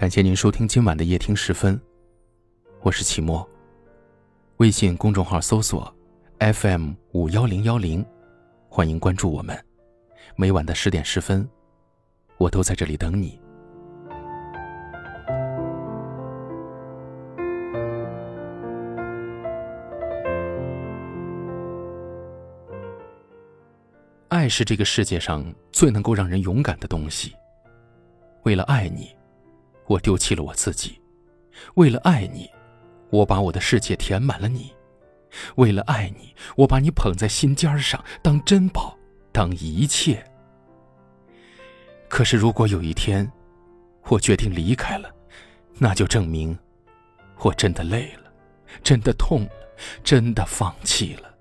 感谢您收听今晚的夜听时分，我是齐墨。微信公众号搜索 FM 五幺零幺零，欢迎关注我们。每晚的十点十分，我都在这里等你。爱是这个世界上最能够让人勇敢的东西。为了爱你，我丢弃了我自己；为了爱你，我把我的世界填满了你；为了爱你，我把你捧在心尖上，当珍宝，当一切。可是，如果有一天，我决定离开了，那就证明，我真的累了，真的痛了，真的放弃了。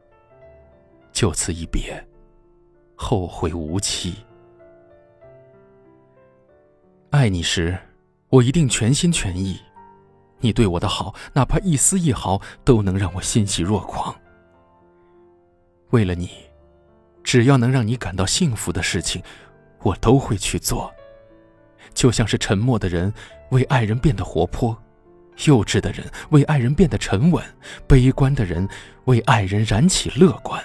就此一别。后会无期。爱你时，我一定全心全意。你对我的好，哪怕一丝一毫，都能让我欣喜若狂。为了你，只要能让你感到幸福的事情，我都会去做。就像是沉默的人为爱人变得活泼，幼稚的人为爱人变得沉稳，悲观的人为爱人燃起乐观。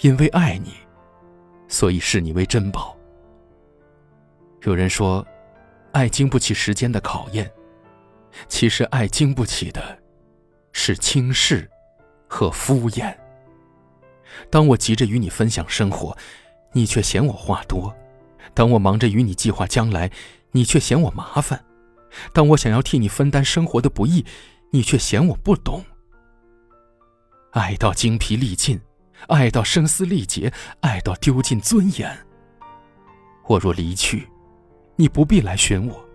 因为爱你，所以视你为珍宝。有人说，爱经不起时间的考验，其实爱经不起的，是轻视和敷衍。当我急着与你分享生活，你却嫌我话多；当我忙着与你计划将来，你却嫌我麻烦；当我想要替你分担生活的不易，你却嫌我不懂。爱到精疲力尽。爱到声嘶力竭，爱到丢尽尊严。我若离去，你不必来寻我，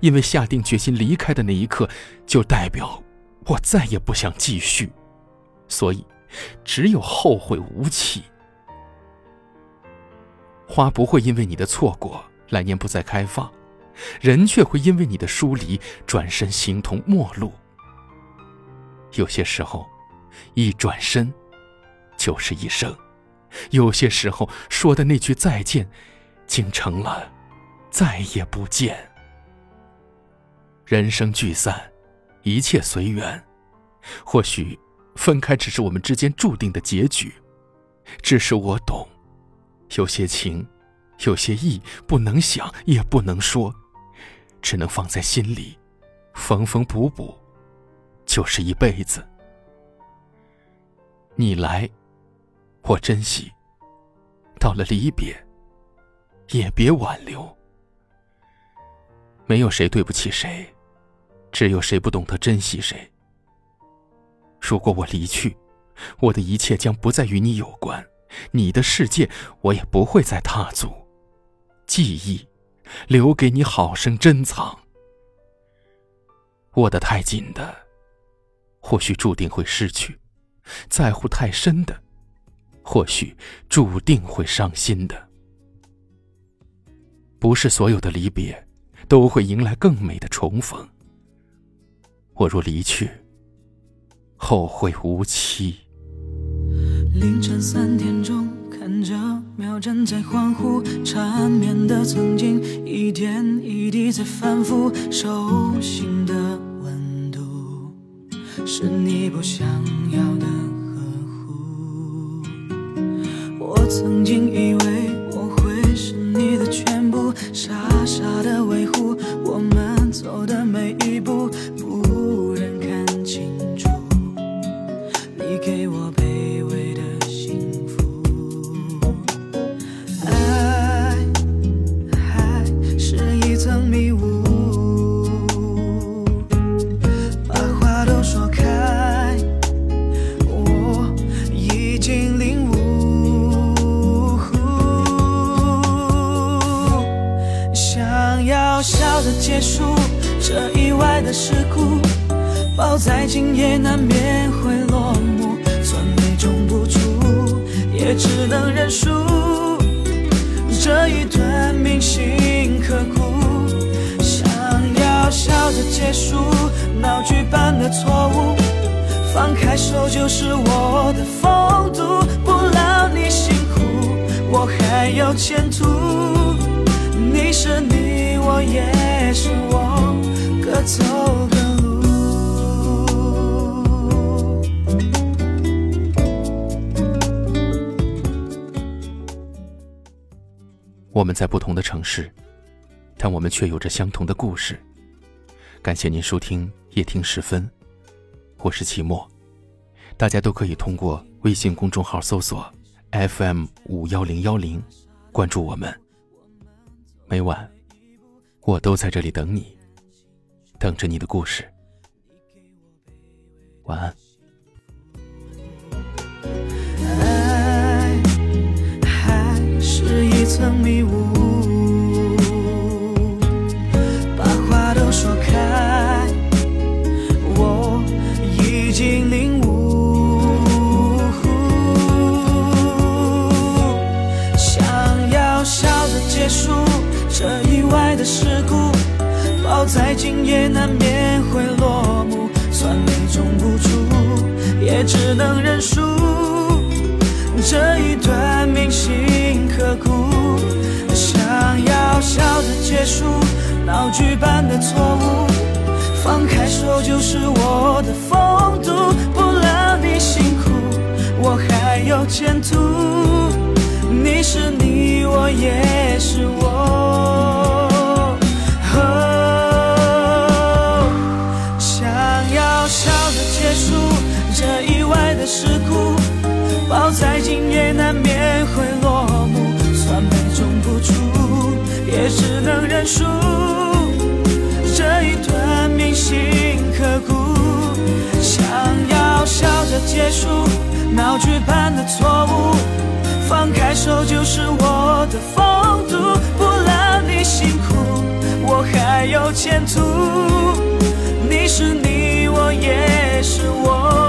因为下定决心离开的那一刻，就代表我再也不想继续，所以只有后会无期。花不会因为你的错过来年不再开放，人却会因为你的疏离转身形同陌路。有些时候，一转身。就是一生，有些时候说的那句再见，竟成了再也不见。人生聚散，一切随缘。或许分开只是我们之间注定的结局，只是我懂，有些情，有些意，不能想也不能说，只能放在心里，缝缝补补，就是一辈子。你来。我珍惜，到了离别，也别挽留。没有谁对不起谁，只有谁不懂得珍惜谁。如果我离去，我的一切将不再与你有关，你的世界我也不会再踏足。记忆，留给你好生珍藏。握得太紧的，或许注定会失去；在乎太深的。或许注定会伤心的，不是所有的离别都会迎来更美的重逢。我若离去，后会无期。凌晨三点钟，看着秒针在欢呼，缠绵的曾经一点一滴在反复，手心的温度是你不想要的。结束这意外的事故，抱再紧也难免会落幕。酸梅种不出，也只能认输。这一段铭心刻骨，想要笑着结束闹剧般的错误。放开手就是我的风度，不劳你辛苦，我还有前途。你是你，我也。是我各走各路。我们在不同的城市，但我们却有着相同的故事。感谢您收听夜听时分，我是齐墨。大家都可以通过微信公众号搜索 FM 五幺零幺零，关注我们。每晚，我都在这里等你，等着你的故事。晚安。爱还是一层迷雾。再近也难免会落幕，算美中不足，也只能认输。这一段铭心刻骨，想要笑着结束闹剧般的错误，放开手就是我的风度，不让你辛苦，我还有前途。是苦，抱再紧也难免会落幕，算杯中不出，也只能认输。这一段铭心刻骨，想要笑着结束，闹剧般的错误，放开手就是我的风度，不让你辛苦，我还有前途。你是你，我也是我。